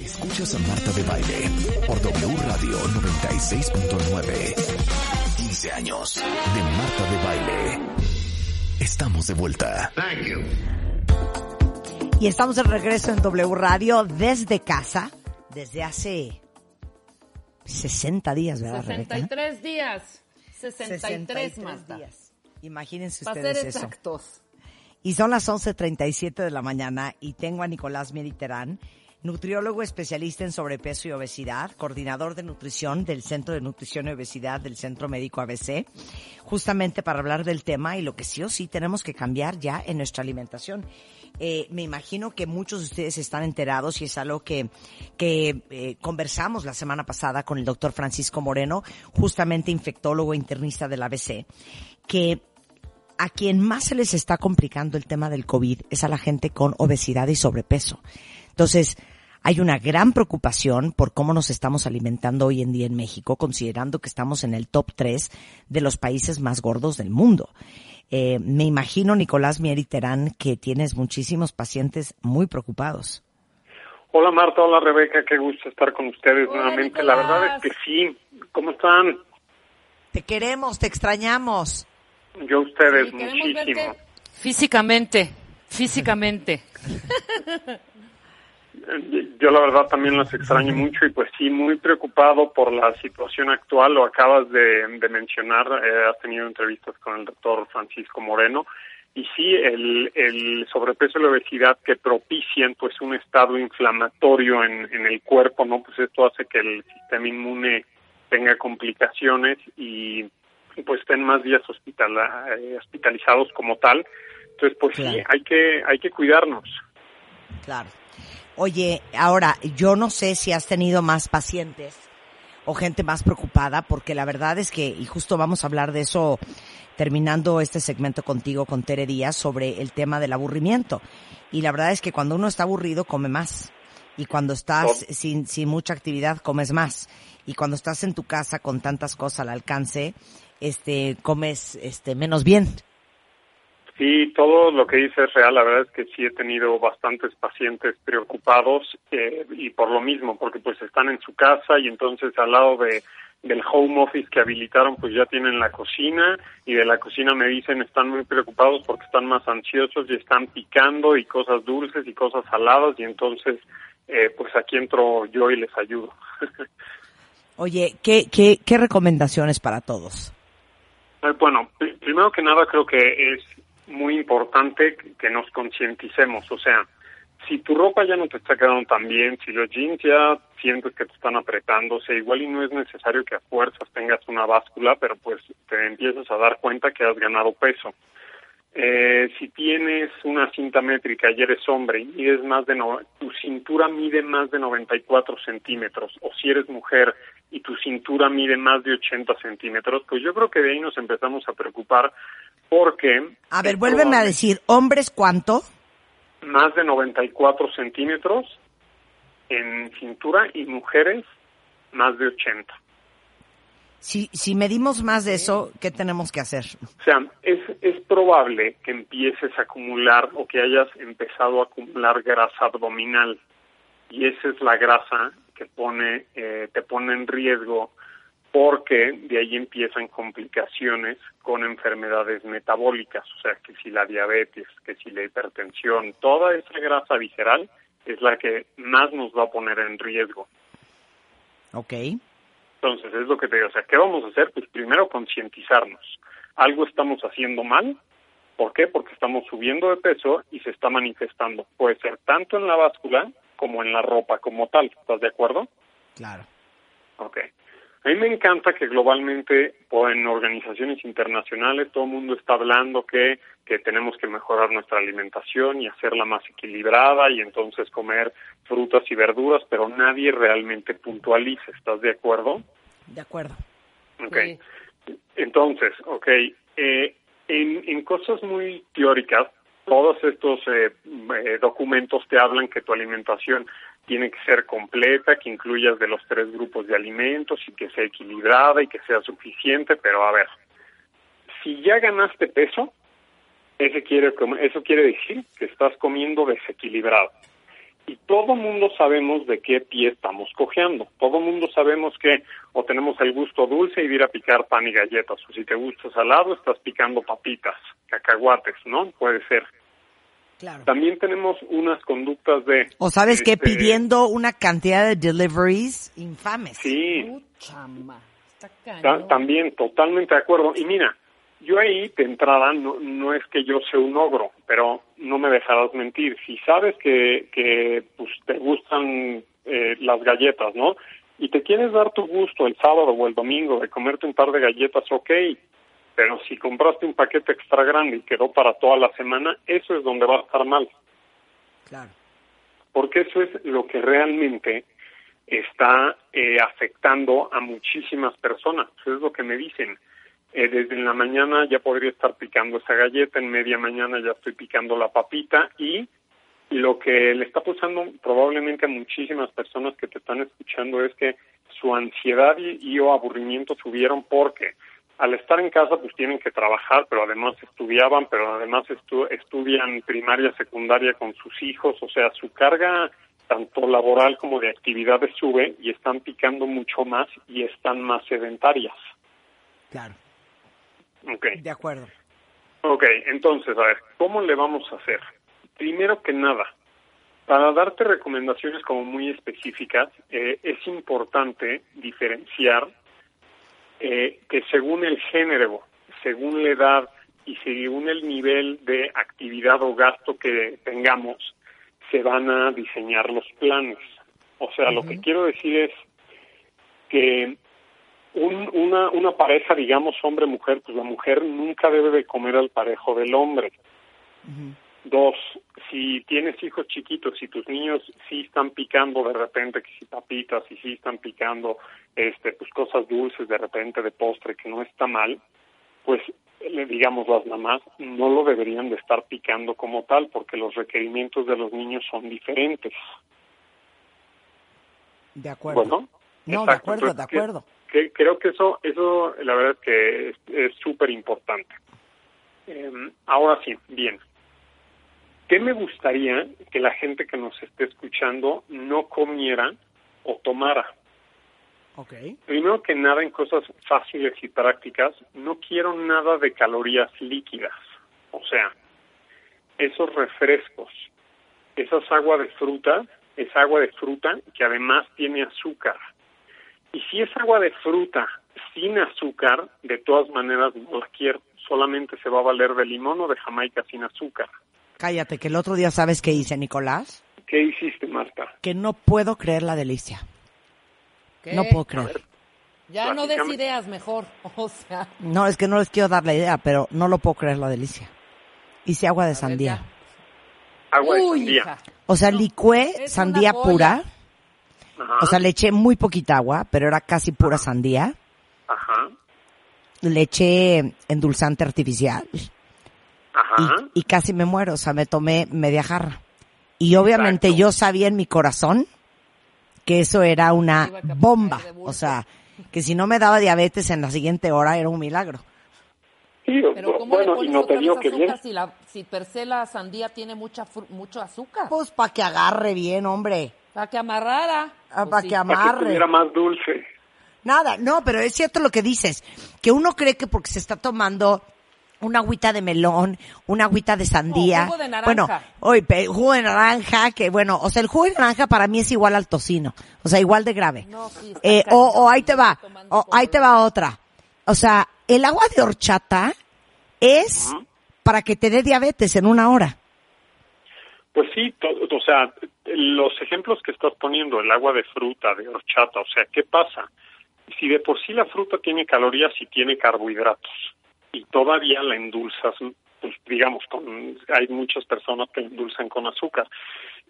Escuchas a Marta de Baile por W Radio 96.9. 15 años de Marta de Baile. Estamos de vuelta. Y estamos de regreso en W Radio desde casa, desde hace 60 días, ¿verdad, Rebeca? 63 días. 63, Marta. días. Imagínense Para ustedes ser eso. exactos. Y son las 11.37 de la mañana y tengo a Nicolás Mediterán, nutriólogo especialista en sobrepeso y obesidad, coordinador de nutrición del Centro de Nutrición y Obesidad del Centro Médico ABC, justamente para hablar del tema y lo que sí o sí tenemos que cambiar ya en nuestra alimentación. Eh, me imagino que muchos de ustedes están enterados y es algo que, que eh, conversamos la semana pasada con el doctor Francisco Moreno, justamente infectólogo e internista del ABC, que a quien más se les está complicando el tema del COVID es a la gente con obesidad y sobrepeso. Entonces, hay una gran preocupación por cómo nos estamos alimentando hoy en día en México, considerando que estamos en el top 3 de los países más gordos del mundo. Eh, me imagino, Nicolás Mieri Terán, que tienes muchísimos pacientes muy preocupados. Hola Marta, hola Rebeca, qué gusto estar con ustedes Hola, nuevamente. La verdad es que sí. ¿Cómo están? Te queremos, te extrañamos. Yo a ustedes Sí, muchísimo. verte físicamente, físicamente. Yo la verdad también los extraño mucho y pues sí, muy preocupado por la situación actual. Lo acabas de, de mencionar, eh, has tenido entrevistas con el doctor Francisco Moreno. Y sí, el, el sobrepeso y la obesidad que propician pues un estado inflamatorio en, en el cuerpo, ¿no? Pues esto hace que el sistema inmune tenga complicaciones y, pues estén más días hospitala- eh, hospitalizados como tal. Entonces, pues sí, hay que, hay que cuidarnos. Claro. Oye, ahora, yo no sé si has tenido más pacientes o gente más preocupada, porque la verdad es que, y justo vamos a hablar de eso terminando este segmento contigo, con Tere Díaz, sobre el tema del aburrimiento. Y la verdad es que cuando uno está aburrido, come más. Y cuando estás Oh. sin, sin mucha actividad, comes más. Y cuando estás en tu casa con tantas cosas al alcance, este, comes, este, menos bien. Sí, todo lo que dice es real. La verdad es que sí he tenido bastantes pacientes preocupados eh, y por lo mismo, porque pues están en su casa y entonces al lado de del home office que habilitaron, pues ya tienen la cocina y de la cocina me dicen están muy preocupados porque están más ansiosos y están picando y cosas dulces y cosas saladas y entonces eh, pues aquí entro yo y les ayudo. Oye, ¿qué, qué, qué recomendaciones para todos? Eh, Bueno, pri- primero que nada creo que es muy importante que- nos concienticemos, o sea, si tu ropa ya no te está quedando tan bien, si los jeans ya sientes que te están apretando, o sea, igual y no es necesario que a fuerzas tengas una báscula, pero pues te empiezas a dar cuenta que has ganado peso. Eh, si tienes una cinta métrica y eres hombre y mides más de no, tu cintura mide más de 94 centímetros, o si eres mujer y tu cintura mide más de 80 centímetros, pues yo creo que de ahí nos empezamos a preocupar porque... A ver, vuélveme a decir, ¿hombres cuánto? Más de 94 centímetros en cintura y mujeres más de 80. Si, si medimos más de eso, ¿qué tenemos que hacer? O sea, es, es probable que empieces a acumular o que hayas empezado a acumular grasa abdominal y esa es la grasa que pone, eh, te pone en riesgo porque de ahí empiezan complicaciones con enfermedades metabólicas, o sea, que si la diabetes, que si la hipertensión, toda esa grasa visceral es la que más nos va a poner en riesgo. Ok. Entonces, es lo que te digo. O sea, ¿qué vamos a hacer? Pues primero concientizarnos. Algo estamos haciendo mal. ¿Por qué? Porque estamos subiendo de peso y se está manifestando. Puede ser tanto en la báscula como en la ropa como tal. ¿Estás de acuerdo? Claro. Ok. A mí me encanta que globalmente o en organizaciones internacionales todo el mundo está hablando que, que tenemos que mejorar nuestra alimentación y hacerla más equilibrada y entonces comer frutas y verduras, pero nadie realmente puntualiza. ¿Estás de acuerdo? De acuerdo. Ok. Entonces, ok, eh, en, en cosas muy teóricas, todos estos eh, eh, documentos te hablan que tu alimentación tiene que ser completa, que incluyas de los tres grupos de alimentos y que sea equilibrada y que sea suficiente, pero a ver, si ya ganaste peso, ese quiere, eso quiere decir que estás comiendo desequilibrado. Y todo mundo sabemos de qué pie estamos cojeando. Todo mundo sabemos que o tenemos el gusto dulce y ir a picar pan y galletas, o si te gusta salado, estás picando papitas, cacahuates, ¿no? Puede ser. Claro. También tenemos unas conductas de... O sabes que este, pidiendo una cantidad de deliveries infames. Sí. Está también, totalmente de acuerdo. Y mira, yo ahí de entrada no, no es que yo sea un ogro, pero no me dejarás mentir. Si sabes que, que pues, te gustan eh, las galletas, ¿no? Y te quieres dar tu gusto el sábado o el domingo de comerte un par de galletas, ok. Pero si compraste un paquete extra grande y quedó para toda la semana, eso es donde va a estar mal. Claro. porque eso es lo que realmente está eh, afectando a muchísimas personas. Eso es lo que me dicen. Eh, desde en la mañana ya podría estar picando esa galleta, en media mañana ya estoy picando la papita y lo que le está pasando probablemente a muchísimas personas que te están escuchando es que su ansiedad y, y o aburrimiento subieron porque al estar en casa pues tienen que trabajar, pero además estudiaban, pero además estu- estudian primaria, secundaria con sus hijos, o sea, su carga tanto laboral como de actividades sube y están picando mucho más y están más sedentarias. Claro. Okay. De acuerdo. Ok, entonces, a ver, ¿cómo le vamos a hacer? Primero que nada, para darte recomendaciones como muy específicas, eh, es importante diferenciar eh, que según el género, según la edad y según el nivel de actividad o gasto que tengamos, se van a diseñar los planes. O sea, lo que quiero decir es que un- una, una pareja, digamos, hombre-mujer, pues la mujer nunca debe de comer al parejo del hombre. Dos, si tienes hijos chiquitos, si tus niños sí están picando de repente, que si papitas, y sí están picando, este, pues cosas dulces de repente de postre, que no está mal, pues le digamos las mamás no lo deberían de estar picando como tal, porque los requerimientos de los niños son diferentes. De acuerdo. Bueno, no, de exacto. acuerdo, de Entonces, que- acuerdo. que creo que eso, eso la verdad es que es- es súper importante. Eh, ahora sí, bien. ¿Qué me gustaría que la gente que nos esté escuchando no comiera o tomara? Ok. Primero que nada, en cosas fáciles y prácticas, no quiero nada de calorías líquidas. O sea, esos refrescos, esas agua de fruta, es agua de fruta que además tiene azúcar. Y si es agua de fruta sin azúcar, de todas maneras no la quiero. Solamente se va a valer de limón o de jamaica sin azúcar. Cállate, que el otro día sabes qué hice, Nicolás. ¿Qué hiciste, Marta? Que no puedo creer la delicia. ¿Qué? No puedo creer. Ya no des ideas mejor. O sea, No, es que no les quiero dar la idea, pero no lo puedo creer la delicia. Hice agua de ver, sandía. ya. Agua de sandía. hija. O sea, licué Es sandía pura. Ajá. O sea, le eché muy poquita agua, pero era casi pura sandía. Ajá. Le eché endulzante artificial. Y, y casi me muero, o sea, me tomé media jarra. Y obviamente Exacto. yo sabía en mi corazón que eso era una bomba, o sea, que si no me daba diabetes en la siguiente hora era un milagro. Sí, Pero ¿cómo le bueno, y pones no otra te digo que bien. azúcar si, la, si per se la sandía tiene mucha fru- mucho azúcar? Pues para que agarre bien, hombre. Para que amarrara. Ah, Pues para sí. que Para que amarre. estuviera más dulce. Nada, no, pero es cierto lo que dices, que uno cree que porque se está tomando una agüita de melón, una agüita de sandía. No, jugo de naranja. Bueno, hoy jugo de naranja, que bueno, o sea, el jugo de naranja para mí es igual al tocino, o sea, igual de grave. No, sí, está Eh, o, o ahí te va, o ahí te va otra. O sea, el agua de horchata es para que te dé diabetes en una hora. Pues sí, o sea, los ejemplos que estás poniendo, el agua de fruta, de horchata, o sea, ¿qué pasa? si de por sí la fruta tiene calorías y tiene carbohidratos y todavía la endulzas, pues digamos, con, hay muchas personas que endulzan con azúcar.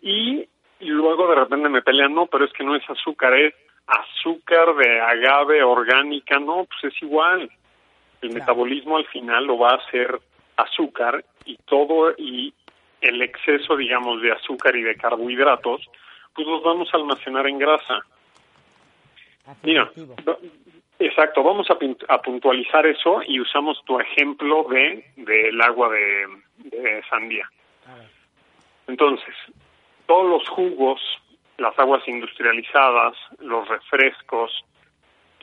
Y, y luego de repente me pelean, no, pero es que no es azúcar, es azúcar de agave orgánica, no, pues es igual. El metabolismo al final lo va a hacer azúcar y todo y el exceso, digamos, de azúcar y de carbohidratos, pues los vamos a almacenar en grasa. Mira, exacto, vamos a, puntualizar eso y usamos tu ejemplo de del agua de sandía. Entonces, todos los jugos, las aguas industrializadas, los refrescos,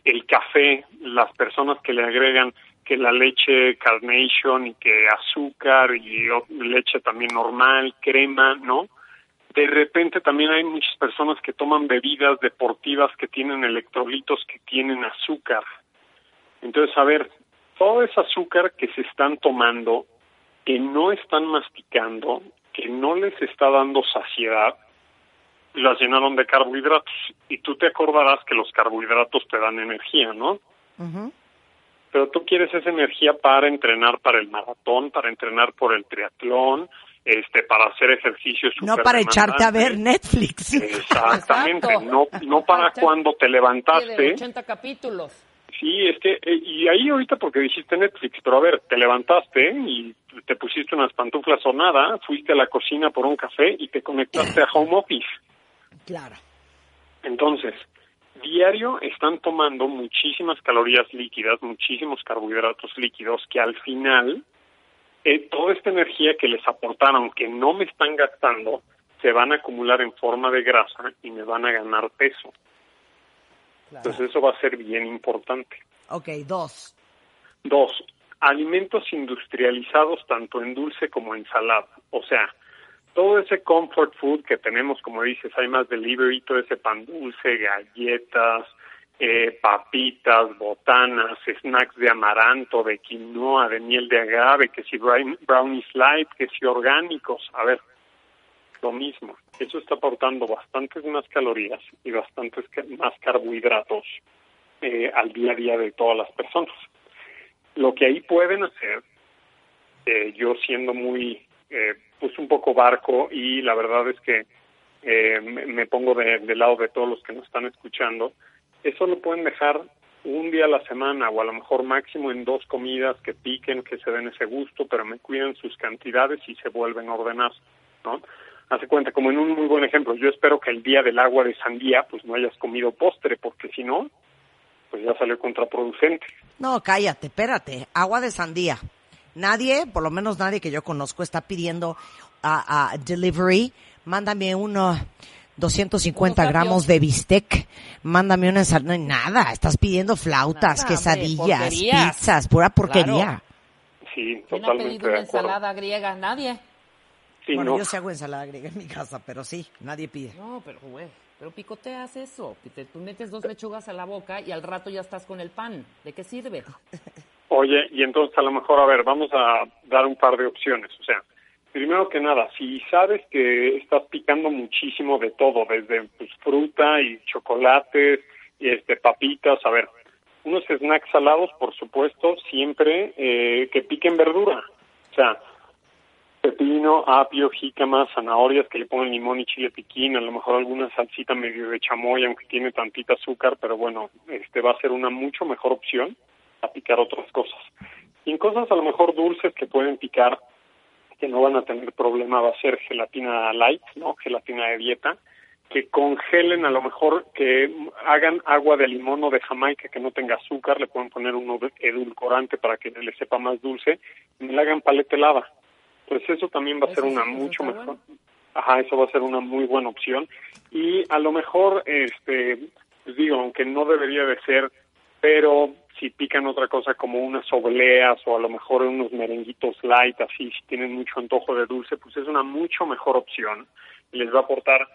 el café, las personas que le agregan que la leche carnation y que azúcar y leche también normal, crema, ¿no? De repente también hay muchas personas que toman bebidas deportivas que tienen electrolitos que tienen azúcar. Entonces, a ver, todo ese azúcar que se están tomando, que no están masticando, que no les está dando saciedad, las llenaron de carbohidratos. Y tú te acordarás que los carbohidratos te dan energía, ¿no? pero tú quieres esa energía para entrenar para el maratón, para entrenar por el triatlón, este, para hacer ejercicios. No para echarte a ver Netflix. Exactamente, no, no para cuando te levantaste. 80 capítulos. Sí, es que, eh, y ahí ahorita porque dijiste Netflix, pero a ver, te levantaste y te pusiste unas pantuflas o nada, fuiste a la cocina por un café y te conectaste a Home Office. Claro. Entonces, diario están tomando muchísimas calorías líquidas, muchísimos carbohidratos líquidos que al final eh, toda esta energía que les aportaron, que no me están gastando, se van a acumular en forma de grasa y me van a ganar peso. Entonces eso va a ser bien importante. Ok, dos. Dos, alimentos industrializados tanto en dulce como en salada. O sea, todo ese comfort food que tenemos, como dices, hay más delivery, todo ese pan dulce, galletas, eh, papitas, botanas, snacks de amaranto, de quinoa, de miel de agave, que si brownies light, que si orgánicos, a ver, lo mismo. Eso está aportando bastantes más calorías y bastantes más carbohidratos eh, al día a día de todas las personas. Lo que ahí pueden hacer, eh, yo siendo muy eh, pues un poco barco y la verdad es que eh, me, pongo de, del lado de todos los que nos están escuchando. Eso lo pueden dejar un día a la semana o a lo mejor máximo en dos comidas que piquen, que se den ese gusto, pero me cuiden sus cantidades y se vuelven a ordenar, ¿no? Hace cuenta, como en un muy buen ejemplo, yo espero que el día del agua de sandía, pues no hayas comido postre, porque si no, pues ya salió contraproducente. No, cállate, espérate, agua de sandía. Nadie, por lo menos nadie que yo conozco, está pidiendo a, delivery, mándame uno 250 gramos de bistec, mándame una ensalada, nada, estás pidiendo flautas, quesadillas, pizzas, pura porquería. Sí, ¿Quién ha pedido una ensalada griega? Nadie. bueno, yo sí hago ensalada griega en mi casa, pero sí, nadie pide. No, pero güey, pero picoteas eso, tú metes dos lechugas a la boca y al rato ya estás con el pan. ¿De qué sirve? Oye, y entonces a lo mejor, a ver, vamos a dar un par de opciones. O sea, primero que nada, si sabes que estás picando muchísimo de todo, desde pues, fruta y chocolates y este papitas, a ver, unos snacks salados, por supuesto, siempre eh, que piquen verdura. O sea, pepino, apio, jícama, zanahorias que le pongan limón y chile piquín, a lo mejor alguna salsita medio de chamoy, aunque tiene tantita azúcar, pero bueno, este va a ser una mucho mejor opción a picar otras cosas. Y en cosas a lo mejor dulces que pueden picar, que no van a tener problema, va a ser gelatina light, ¿no? Gelatina de dieta, que congelen a lo mejor, que hagan agua de limón o de jamaica que no tenga azúcar, le pueden poner un edulcorante para que le sepa más dulce, y le hagan paleta helada. Pues eso también va a ser una mucho mejor. Ajá, eso va a ser una muy buena opción. Y a lo mejor, este, pues digo, aunque no debería de ser, pero si pican otra cosa como unas obleas o a lo mejor unos merenguitos light, así, si tienen mucho antojo de dulce, pues es una mucho mejor opción y les va a aportar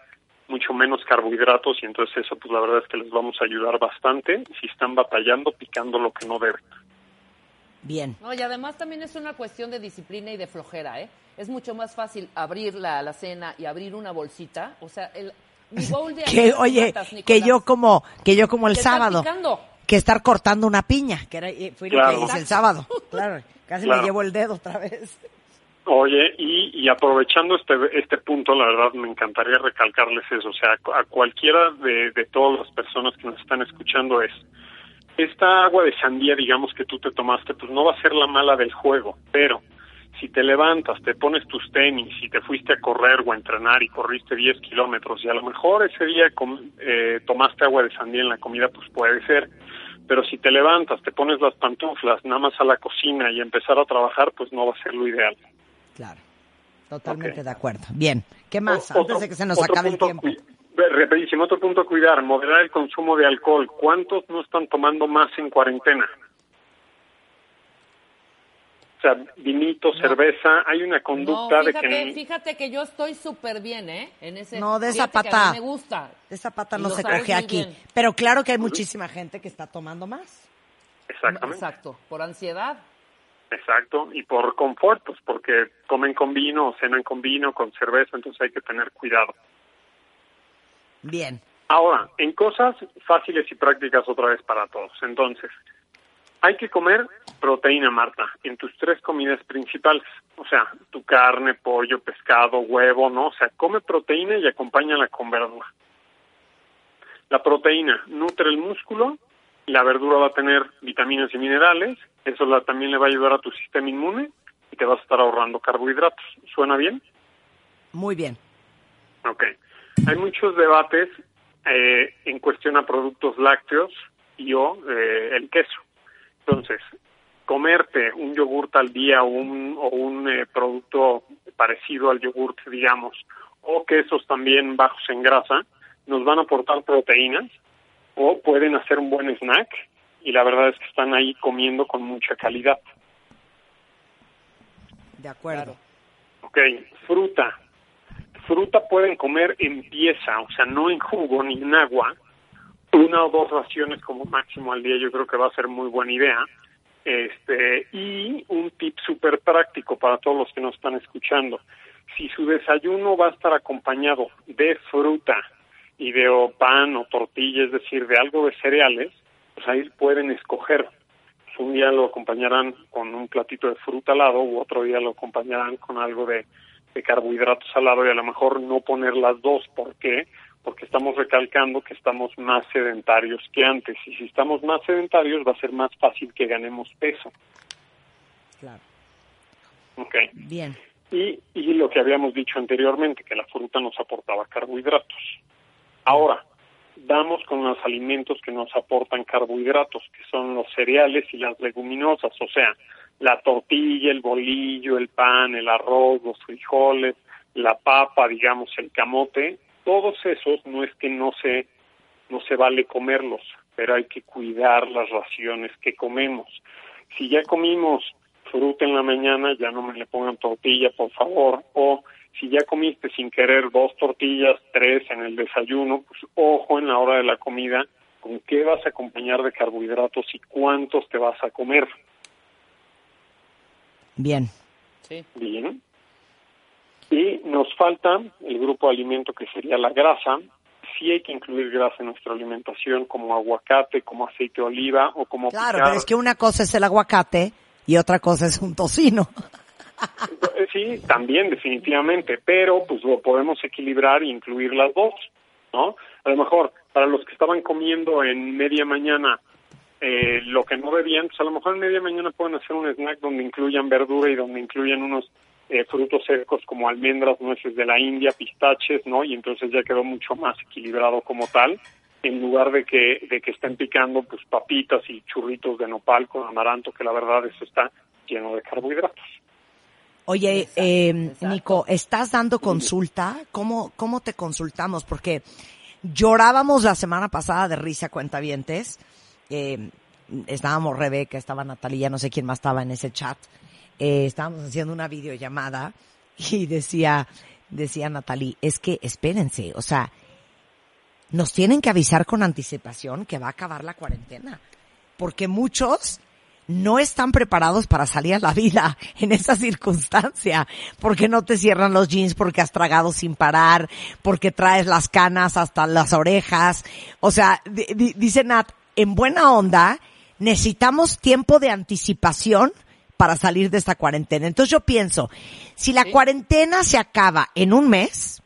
mucho menos carbohidratos y entonces eso pues la verdad es que les vamos a ayudar bastante si están batallando picando lo que no deben. Bien. No, y además también es una cuestión de disciplina y de flojera, ¿eh? Es mucho más fácil abrir la alacena y abrir una bolsita, o sea, el mi bowl de que oye, que yo como que yo como el sábado. Que estar cortando una piña, que era, y fue lo Claro. que hice el sábado. Claro, casi Claro. me llevo el dedo otra vez. Oye, y, y aprovechando este, este punto, la verdad me encantaría recalcarles eso, o sea, a cualquiera de, de todas las personas que nos están escuchando es, esta agua de sandía, digamos, que tú te tomaste, pues no va a ser la mala del juego, pero si te levantas, te pones tus tenis y te fuiste a correr o a entrenar y corriste 10 kilómetros y a lo mejor ese día eh, tomaste agua de sandía en la comida, pues puede ser. Pero si te levantas, te pones las pantuflas, nada más a la cocina y empezar a trabajar, pues no va a ser lo ideal. Claro, totalmente de acuerdo. Bien, ¿qué más? O- Antes de que se nos otro acabe el punto tiempo. ve, Rapidísimo, otro punto a cuidar, moderar el consumo de alcohol. ¿Cuántos no están tomando más en cuarentena? Sea, vinito, cerveza, hay una conducta No, de que... fíjate que yo estoy súper bien, ¿eh? En ese, No, de esa fíjate que a mí pata. me gusta. Esa pata no se coge aquí. bien. Pero claro que hay muchísima gente que está tomando más. Exactamente. Exacto, por ansiedad. Exacto, y por confort, pues porque comen con vino o cenan con vino, con cerveza, entonces hay que tener cuidado. Bien. Ahora, en cosas fáciles y prácticas otra vez para todos. Entonces, hay que comer proteína, Marta, en tus tres comidas principales. O sea, tu carne, pollo, pescado, huevo, ¿no? O sea, come proteína y acompáñala con verdura. La proteína nutre el músculo, la verdura va a tener vitaminas y minerales, eso la- también le va a ayudar a tu sistema inmune y te vas a estar ahorrando carbohidratos. ¿Suena bien? Muy bien. Ok. Hay muchos debates eh, en cuestión a productos lácteos y o eh, el queso. Entonces, comerte un yogurt al día o un, o un eh, producto parecido al yogurt, digamos, o quesos también bajos en grasa, nos van a aportar proteínas o pueden hacer un buen snack y la verdad es que están ahí comiendo con mucha calidad. De acuerdo. Ok, fruta. Fruta pueden comer en pieza, o sea, no en jugo ni en agua. Una o dos raciones como máximo al día, yo creo que va a ser muy buena idea. Este, y un tip súper práctico para todos los que nos están escuchando. Si su desayuno va a estar acompañado de fruta y de o pan o tortilla, es decir, de algo de cereales, pues ahí pueden escoger. Un día lo acompañarán con un platito de fruta al lado u otro día lo acompañarán con algo de, de carbohidratos al lado y a lo mejor no poner las dos. ¿Por qué? Porque estamos recalcando que estamos más sedentarios que antes y si estamos más sedentarios va a ser más fácil que ganemos peso. Claro. ¿ok? Bien. y, y lo que habíamos dicho anteriormente, que la fruta nos aportaba carbohidratos. Ahora, damos con los alimentos que nos aportan carbohidratos, que son los cereales y las leguminosas, o sea, la tortilla, el bolillo, el pan, el arroz, los frijoles, la papa, digamos, el camote, todos esos no es que no se no se vale comerlos, pero hay que cuidar las raciones que comemos. Si ya comimos fruta en la mañana, ya no me le pongan tortilla, por favor, o si ya comiste sin querer dos tortillas, tres en el desayuno, pues ojo en la hora de la comida, con qué vas a acompañar de carbohidratos y cuántos te vas a comer. Bien. Sí. Bien. Y nos falta el grupo de alimento que sería la grasa. Sí hay que incluir grasa en nuestra alimentación como aguacate, como aceite de oliva o como Claro, picar. pero es que una cosa es el aguacate y otra cosa es un tocino. Sí, también definitivamente, pero pues lo podemos equilibrar e incluir las dos, ¿no? A lo mejor para los que estaban comiendo en media mañana eh, lo que no debían, pues a lo mejor en media mañana pueden hacer un snack donde incluyan verdura y donde incluyan unos eh, frutos secos como almendras, nueces de la India, pistaches, ¿no? Y entonces ya quedó mucho más equilibrado como tal, en lugar de que de que estén picando pues papitas y churritos de nopal con amaranto, que la verdad eso está lleno de carbohidratos. Oye, Exacto, eh, exacto. Nico, ¿estás dando consulta? ¿Cómo, ¿Cómo te consultamos? Porque llorábamos la semana pasada de risa cuentavientes. Eh, estábamos Rebeca, estaba Natalia, no sé quién más estaba en ese chat. Eh, estábamos haciendo una videollamada y decía, decía Natalie, es que espérense, o sea, nos tienen que avisar con anticipación que va a acabar la cuarentena. Porque muchos no están preparados para salir a la vida en esa circunstancia, porque no te cierran los jeans porque has tragado sin parar, porque traes las canas hasta las orejas. O sea, di- di- dice Nat, en buena onda, necesitamos tiempo de anticipación para salir de esta cuarentena. Entonces yo pienso, si la cuarentena se acaba en un mes,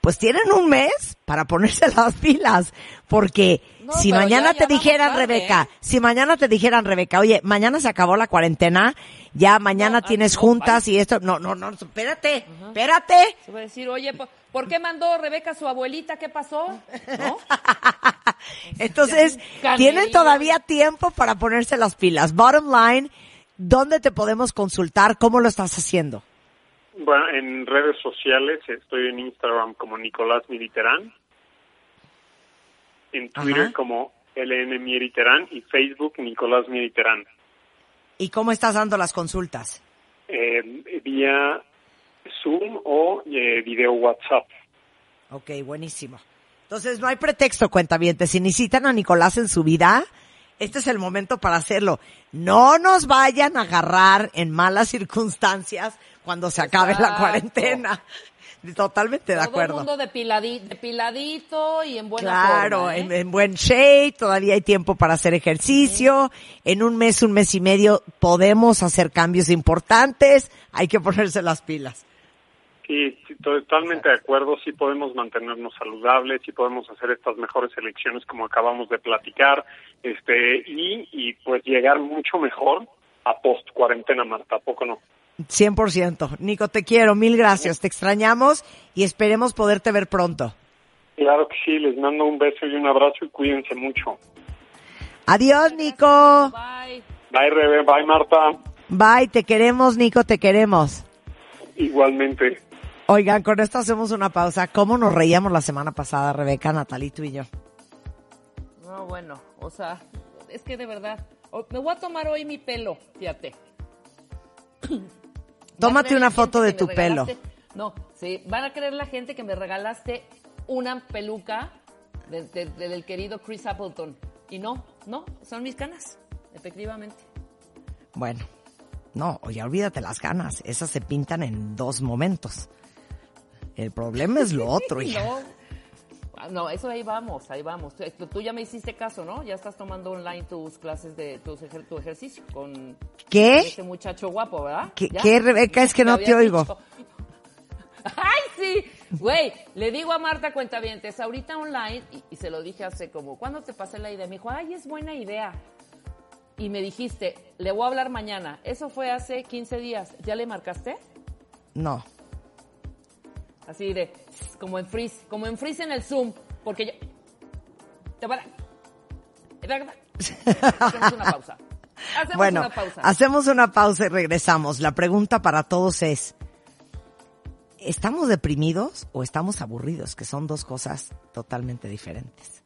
pues tienen un mes para ponerse las pilas, porque No, si mañana ya- te ya dijeran, tarde, Rebeca, ¿eh? si mañana te dijeran, Rebeca, oye, mañana se acabó la cuarentena, ya mañana No, tienes no, juntas y esto, no, no, no, espérate, espérate. Se va a decir, oye, ¿por, por qué mandó Rebeca a su abuelita? ¿Qué pasó? ¿No? Entonces, tienen todavía tiempo para ponerse las pilas. Bottom line, ¿dónde te podemos consultar? ¿Cómo lo estás haciendo? Bueno, en redes sociales estoy en Instagram como Nicolás Militerán, en Twitter Ajá. como LN Militerán y Facebook Nicolás Militerán. ¿Y cómo estás dando las consultas? Eh, vía Zoom o eh, video WhatsApp. Ok, buenísimo. Entonces, no hay pretexto, cuentavientes. Si necesitan a Nicolás en su vida, este es el momento para hacerlo. No nos vayan a agarrar en malas circunstancias cuando se acabe la cuarentena. Totalmente de Todo el acuerdo. mundo depiladi- depiladito y en buena Claro, forma, ¿eh? en, en buen shape, todavía hay tiempo para hacer ejercicio. En un mes, un mes y medio podemos hacer cambios importantes. Hay que ponerse las pilas. Sí, sí, totalmente de acuerdo. Sí podemos mantenernos saludables, sí podemos hacer estas mejores elecciones como acabamos de platicar, este y, y pues llegar mucho mejor a post cuarentena, Marta, ¿a poco no? 100%. Nico, te quiero. Mil gracias. Te extrañamos y esperemos poderte ver pronto. Claro que sí, les mando un beso y un abrazo y cuídense mucho. Adiós, Nico. Bye. Bye, Rebe, bye, Marta. Bye. Te queremos, Nico. Te queremos. Igualmente. Oigan, con esto hacemos una pausa. ¿Cómo nos reíamos la semana pasada, Rebeca, Natalito y yo? No, bueno, o sea, es que de verdad, me voy a tomar hoy mi pelo, fíjate. Tómate una foto de tu pelo. No, sí, van a creer la gente que me regalaste una peluca de- de- de- del querido Chris Appleton. Y no, no, son mis canas, efectivamente. Bueno, no, oye, olvídate las ganas. Esas se pintan en dos momentos. El problema es lo otro, hija. No, no, eso ahí vamos, ahí vamos. Tú, tú ya me hiciste caso, ¿no? Ya estás tomando online tus clases de tus ejer- tu ejercicio con ¿Qué? ese muchacho guapo, ¿verdad? ¿Qué- Rebeca? Es que no te oigo. dicho. ¡Ay, sí! Güey, le digo a Marta Cuentavientes, ahorita online, y, y se lo dije hace como, ¿cuándo te pasé la idea? Me dijo, ay, es buena idea. Y me dijiste, le voy a hablar mañana. Eso fue hace 15 días. ¿Ya le marcaste? No. Así de, como en freeze, como en freeze en el Zoom, porque yo... Te van a- Hacemos una pausa. Hacemos bueno, una pausa. hacemos una pausa y regresamos. La pregunta para todos es, ¿estamos deprimidos o estamos aburridos? Que son dos cosas totalmente diferentes.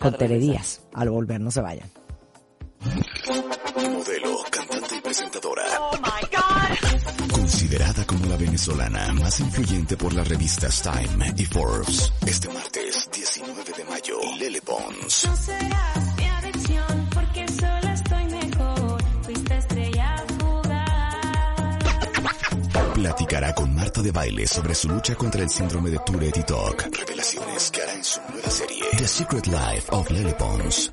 Con Tere Díaz, al volver, no se vayan. Modelo, cantante y presentadora. Considerada como la venezolana más influyente por las revistas Time y Forbes. Este martes 19 de mayo, Lele Pons. No serás mi adicción porque sola estoy mejor. Fuiste estrella fugaz. Platicará con Marta de Baile sobre su lucha contra el síndrome de Tourette y TOC. Revelaciones que hará en su nueva serie The Secret Life of Lele Pons.